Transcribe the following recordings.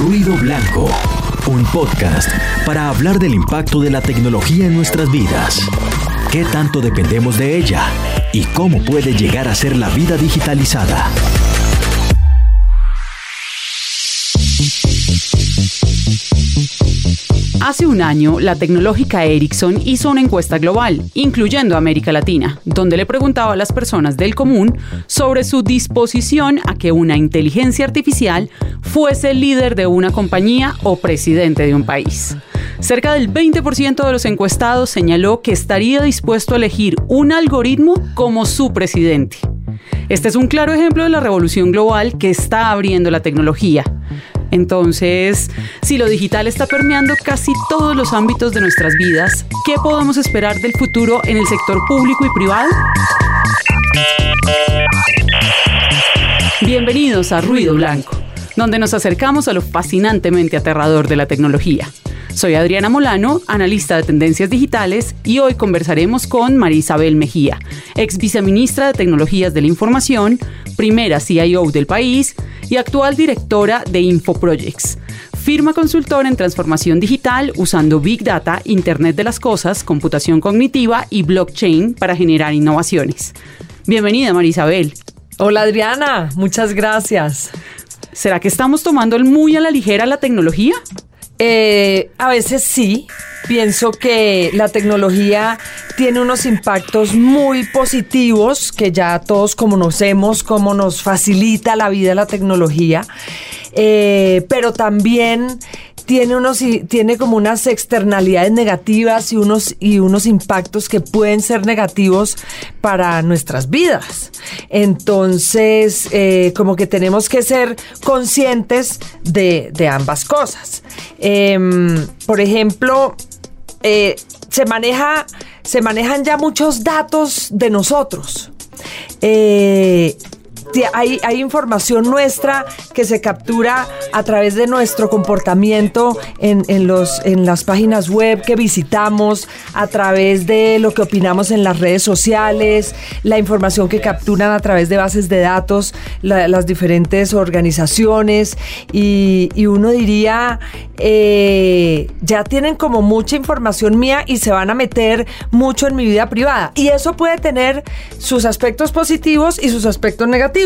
Ruido Blanco, un podcast para hablar del impacto de la tecnología en nuestras vidas. ¿Qué tanto dependemos de ella? ¿Y cómo puede llegar a ser la vida digitalizada? Hace un año, la tecnológica Ericsson hizo una encuesta global, incluyendo América Latina, donde le preguntaba a las personas del común sobre su disposición a que una inteligencia artificial fuese líder de una compañía o presidente de un país. Cerca del 20% de los encuestados señaló que estaría dispuesto a elegir un algoritmo como su presidente. Este es un claro ejemplo de la revolución global que está abriendo la tecnología. Entonces, si lo digital está permeando casi todos los ámbitos de nuestras vidas, ¿qué podemos esperar del futuro en el sector público y privado? Bienvenidos a Ruido Blanco, donde nos acercamos a lo fascinantemente aterrador de la tecnología. Soy Adriana Molano, analista de tendencias digitales, y hoy conversaremos con María Isabel Mejía, ex viceministra de Tecnologías de la Información, primera CIO del país y actual directora de InfoProjects, firma consultora en transformación digital usando Big Data, Internet de las Cosas, computación cognitiva y blockchain para generar innovaciones. Bienvenida, María Isabel. Hola Adriana, muchas gracias. ¿Será que estamos tomando muy a la ligera la tecnología? Eh, a veces sí. Pienso que la tecnología tiene unos impactos muy positivos que ya todos conocemos, cómo nos facilita la vida la tecnología, eh, pero también tiene, unos, tiene como unas externalidades negativas y unos, y unos impactos que pueden ser negativos para nuestras vidas. Entonces, eh, como que tenemos que ser conscientes de, ambas cosas. Em, por ejemplo, eh, se, maneja, se manejan ya muchos datos de nosotros. Eh, hay, información nuestra que se captura a través de nuestro comportamiento en, los, en las páginas web que visitamos, a través de lo que opinamos en las redes sociales, la información que capturan a través de bases de datos las diferentes organizaciones y, uno diría, eh, ya tienen como mucha información mía y se van a meter mucho en mi vida privada. Y eso puede tener sus aspectos positivos y sus aspectos negativos.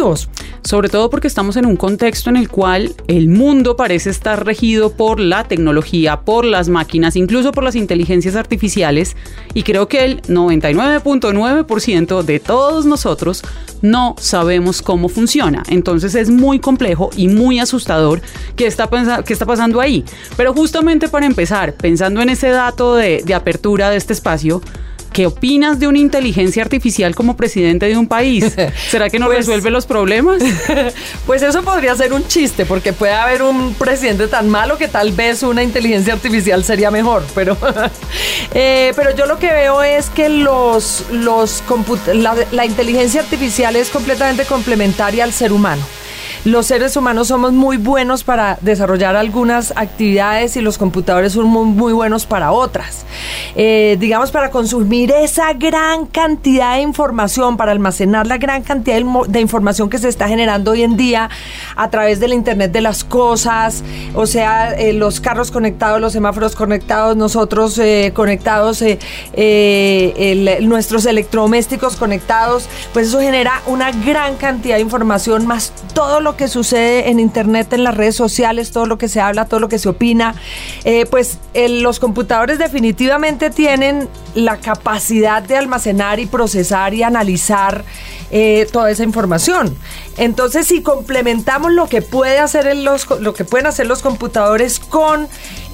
Sobre todo porque estamos en un contexto en el cual el mundo parece estar regido por la tecnología, por las máquinas, incluso por las inteligencias artificiales, y creo que el 99.9% de todos nosotros no sabemos cómo funciona. Entonces es muy complejo y muy asustador qué está, qué está pasando ahí. Pero justamente para empezar, pensando en ese dato de, de apertura de este espacio, ¿Qué opinas de una inteligencia artificial como presidente de un país? ¿Será que no pues resuelve los problemas? Pues eso podría ser un chiste, porque puede haber un presidente tan malo que tal vez una inteligencia artificial sería mejor. Pero, eh, pero yo lo que veo es que los, los la inteligencia artificial es completamente complementaria al ser humano los seres humanos somos muy buenos para desarrollar algunas actividades y los computadores son muy, buenos para otras. Eh, digamos, para consumir esa gran cantidad de información, para almacenar la gran cantidad de, información que se está generando hoy en día a través del Internet de las Cosas, o sea, eh, los carros conectados, los semáforos conectados, nosotros eh, conectados, nuestros electrodomésticos conectados, pues eso genera una gran cantidad de información, más todo lo que sucede en Internet, en las redes sociales, todo lo que se habla, todo lo que se opina, eh, pues los computadores definitivamente tienen la capacidad de almacenar y procesar y analizar eh, toda esa información. Entonces, si complementamos lo que puede hacer los, lo que pueden hacer los computadores con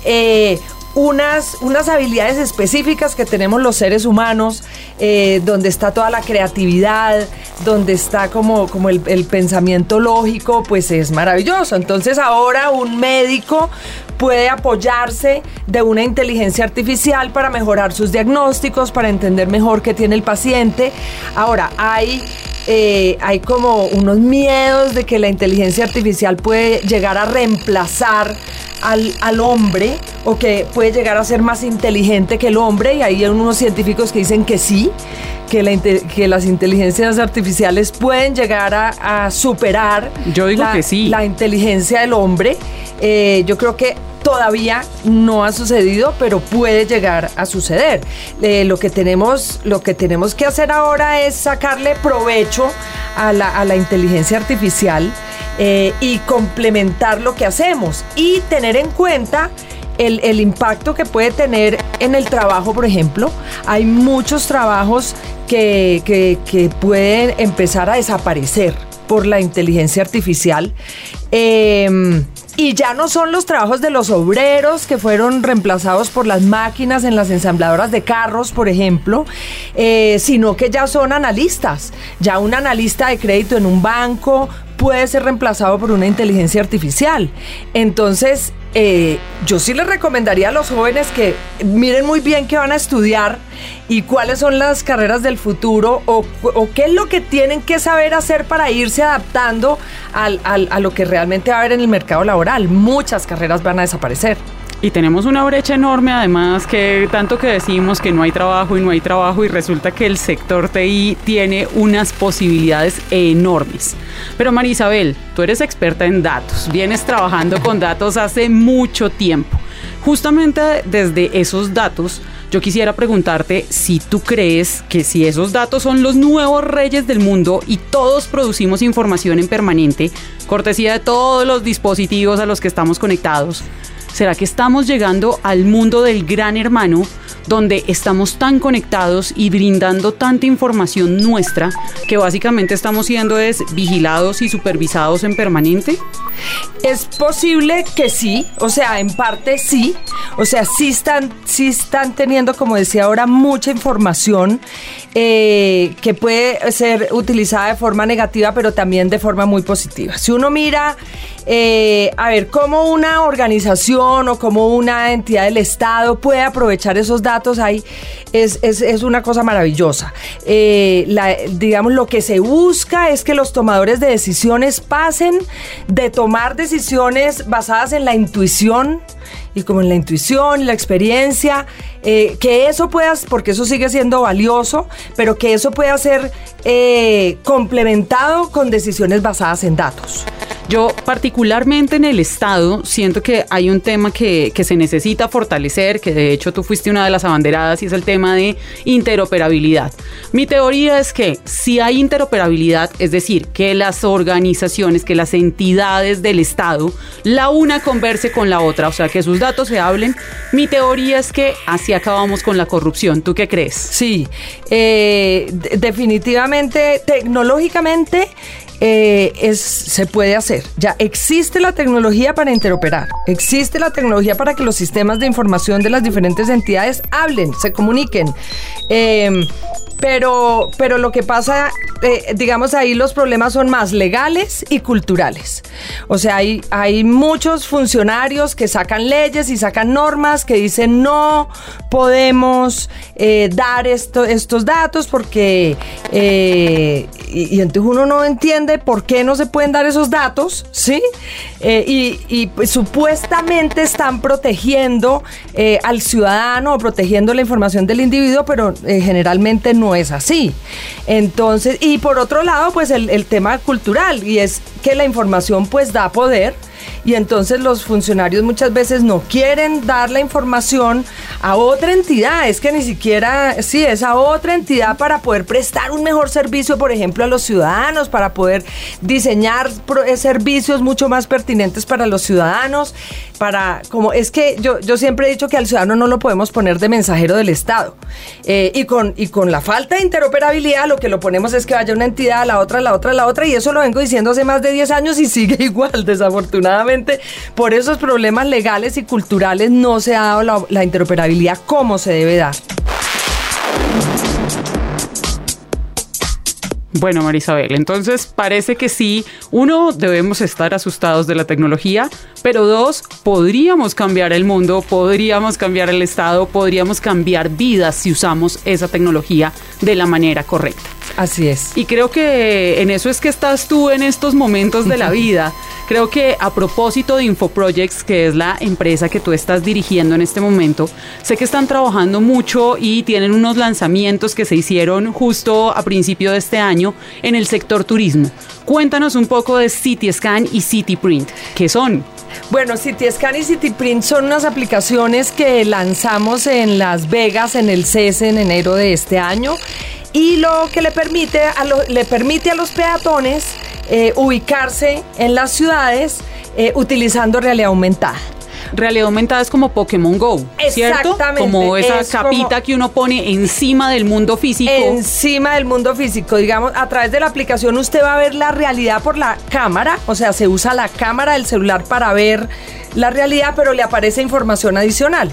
eh, unas, unas habilidades específicas que tenemos los seres humanos, eh, donde está toda la creatividad, donde está como, como el, el, pensamiento lógico, pues es maravilloso. Entonces ahora un médico puede apoyarse de una inteligencia artificial para mejorar sus diagnósticos, para entender mejor qué tiene el paciente. Ahora, hay eh, hay como unos miedos de que la inteligencia artificial puede llegar a reemplazar al, al, hombre o que puede llegar a ser más inteligente que el hombre y hay unos científicos que dicen que sí, que, que las inteligencias artificiales pueden llegar a, superar yo digo la, que sí. la inteligencia del hombre. Eh, yo creo que todavía no ha sucedido, pero puede llegar a suceder. Eh, lo, que tenemos, lo que tenemos que hacer ahora es sacarle provecho a la, inteligencia artificial eh, y complementar lo que hacemos y tener en cuenta el, impacto que puede tener en el trabajo, por ejemplo. Hay muchos trabajos que, pueden empezar a desaparecer por la inteligencia artificial. Eh, y ya no son los trabajos de los obreros que fueron reemplazados por las máquinas en las ensambladoras de carros, por ejemplo, eh, sino que ya son analistas. Ya un analista de crédito en un banco puede ser reemplazado por una inteligencia artificial. Entonces, eh, yo sí les recomendaría a los jóvenes que miren muy bien qué van a estudiar y cuáles son las carreras del futuro o, qué es lo que tienen que saber hacer para irse adaptando al, a lo que realmente va a haber en el mercado laboral. Muchas carreras van a desaparecer. Y tenemos una brecha enorme, además, que tanto que decimos que no hay trabajo y no hay trabajo y resulta que el sector TI tiene unas posibilidades enormes. Pero Marisabel, tú eres experta en datos, vienes trabajando con datos hace mucho tiempo. Justamente desde esos datos, yo quisiera preguntarte si tú crees que si esos datos son los nuevos reyes del mundo y todos producimos información en permanente, cortesía de todos los dispositivos a los que estamos conectados, ¿Será que estamos llegando al mundo del gran hermano, donde estamos tan conectados y brindando tanta información nuestra que básicamente estamos siendo es vigilados y supervisados en permanente? Es posible que sí, o sea, en parte sí, o sea, sí están, sí están teniendo, como decía ahora, mucha información eh, que puede ser utilizada de forma negativa, pero también de forma muy positiva. Si uno mira, eh, a ver, cómo una organización o cómo una entidad del Estado puede aprovechar esos datos ahí, es, es, es una cosa maravillosa. Eh, digamos, lo que se busca es que los tomadores de decisiones pasen de tomar decisiones basadas en la intuición, y como en la intuición, la experiencia, eh, que eso pueda, porque eso sigue siendo valioso, pero que eso pueda ser eh, complementado con decisiones basadas en datos. Yo particularmente en el Estado siento que hay un tema que, que, se necesita fortalecer, que de hecho tú fuiste una de las abanderadas y es el tema de interoperabilidad. Mi teoría es que si hay interoperabilidad, es decir, que las organizaciones, que las entidades del Estado, la una converse con la otra, o sea, que sus datos se hablen, mi teoría es que así acabamos con la corrupción. ¿Tú qué crees? Sí, eh, definitivamente, tecnológicamente, eh, es, se puede hacer. Ya existe la tecnología para interoperar, existe la tecnología para que los sistemas de información de las diferentes entidades hablen, se comuniquen. Eh, pero, pero lo que pasa, eh, digamos, ahí los problemas son más legales y culturales. O sea, hay, hay muchos funcionarios que sacan leyes y sacan normas que dicen no podemos eh, dar esto, estos datos porque... Eh, y, entonces uno no entiende por qué no se pueden dar esos datos, ¿sí? Eh, y, pues, supuestamente están protegiendo al ciudadano o protegiendo la información del individuo, pero generalmente no es así. Entonces, y por otro lado, pues el, el tema cultural, y es que la información pues da poder y entonces los funcionarios muchas veces no quieren dar la información a otra entidad, es que ni siquiera, sí, es a otra entidad para poder prestar un mejor servicio, por ejemplo, a los ciudadanos, para poder diseñar eh, servicios mucho más pertinentes para los ciudadanos, para, como es que yo, yo siempre he dicho que al ciudadano no lo podemos poner de mensajero del Estado. Eh, y, con, y con la falta de interoperabilidad lo que lo ponemos es que vaya una entidad a la otra, a la otra, a la otra, y eso lo vengo diciendo hace más de 10 años y sigue igual, desafortunadamente por esos problemas legales y culturales no se ha dado la, la interoperabilidad como se debe dar. Bueno, Marisabel, entonces parece que sí, uno, debemos estar asustados de la tecnología, pero dos, podríamos cambiar el mundo, podríamos cambiar el Estado, podríamos cambiar vidas si usamos esa tecnología de la manera correcta. Así es. Y creo que en eso es que estás tú en estos momentos de la vida. Creo que a propósito de InfoProjects, que es la empresa que tú estás dirigiendo en este momento, sé que están trabajando mucho y tienen unos lanzamientos que se hicieron justo a principio de este año en el sector turismo. Cuéntanos un poco de CityScan y CityPrint. ¿Qué son? Bueno, CityScan y CityPrint son unas aplicaciones que lanzamos en Las Vegas en el CES en enero de este año y lo que le permite a, le permite a los peatones eh, ubicarse en las ciudades eh, utilizando realidad aumentada realidad aumentada es como Pokémon Go, ¿cierto? Como esa capita que uno pone encima del mundo físico. Encima del mundo físico, digamos, a través de la aplicación usted va a ver la realidad por la cámara, o sea, se usa la cámara del celular para ver la realidad, pero le aparece información adicional.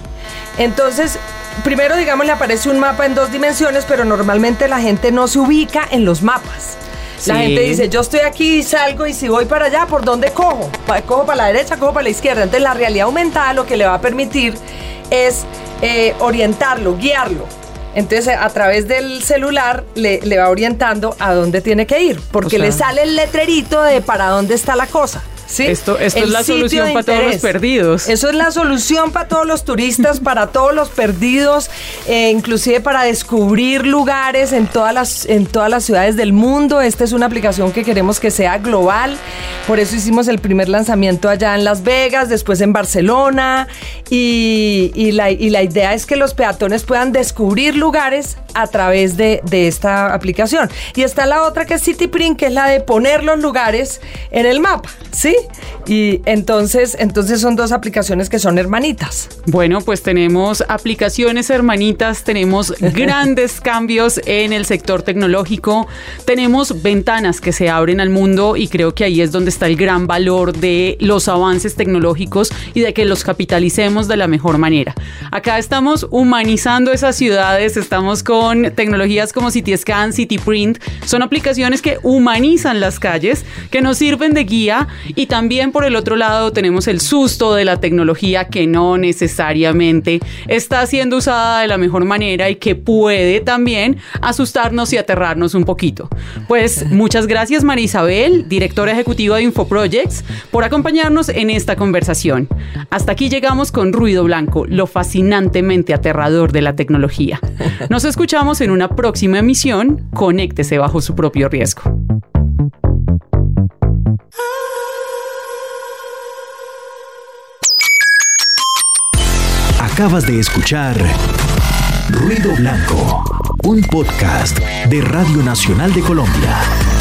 Entonces, primero, digamos, le aparece un mapa en dos dimensiones, pero normalmente la gente no se ubica en los mapas. La gente dice, yo estoy aquí, salgo y si voy para allá, ¿por dónde cojo? Cojo para la derecha, cojo para la izquierda. Entonces la realidad aumentada lo que le va a permitir es eh, orientarlo, guiarlo. Entonces a través del celular le, va orientando a dónde tiene que ir, porque le sale el letrerito de para dónde está la cosa. Esto, esto es la solución para todos los perdidos. Eso es la solución para todos los turistas, para todos los perdidos, eh, inclusive para descubrir lugares en todas, las, en todas las ciudades del mundo. Esta es una aplicación que queremos que sea global. Por eso hicimos el primer lanzamiento allá en Las Vegas, después en Barcelona. Y, la, idea es que los peatones puedan descubrir lugares a través de, de esta aplicación. Y está la otra que es CityPrint, que es la de poner los lugares en el mapa. ¿Sí? Y entonces, entonces son dos aplicaciones que son hermanitas. Bueno, pues tenemos aplicaciones hermanitas, tenemos grandes cambios en el sector tecnológico, tenemos ventanas que se abren al mundo y creo que ahí es donde está el gran valor de los avances tecnológicos y de que los capitalicemos de la mejor manera. Acá estamos humanizando esas ciudades, estamos con tecnologías como CityScan, CityPrint, son aplicaciones que humanizan las calles, que nos sirven de guía y también por el otro lado tenemos el susto de la tecnología que no necesariamente está siendo usada de la mejor manera y que puede también asustarnos y aterrarnos un poquito. Pues muchas gracias María Isabel, directora ejecutiva de InfoProjects, por acompañarnos en esta conversación. Hasta aquí llegamos con Ruido Blanco, lo fascinantemente aterrador de la tecnología. Nos escuchamos en una próxima emisión. Conéctese bajo su propio riesgo. Acabas de escuchar Ruido Blanco, un podcast de Radio Nacional de Colombia.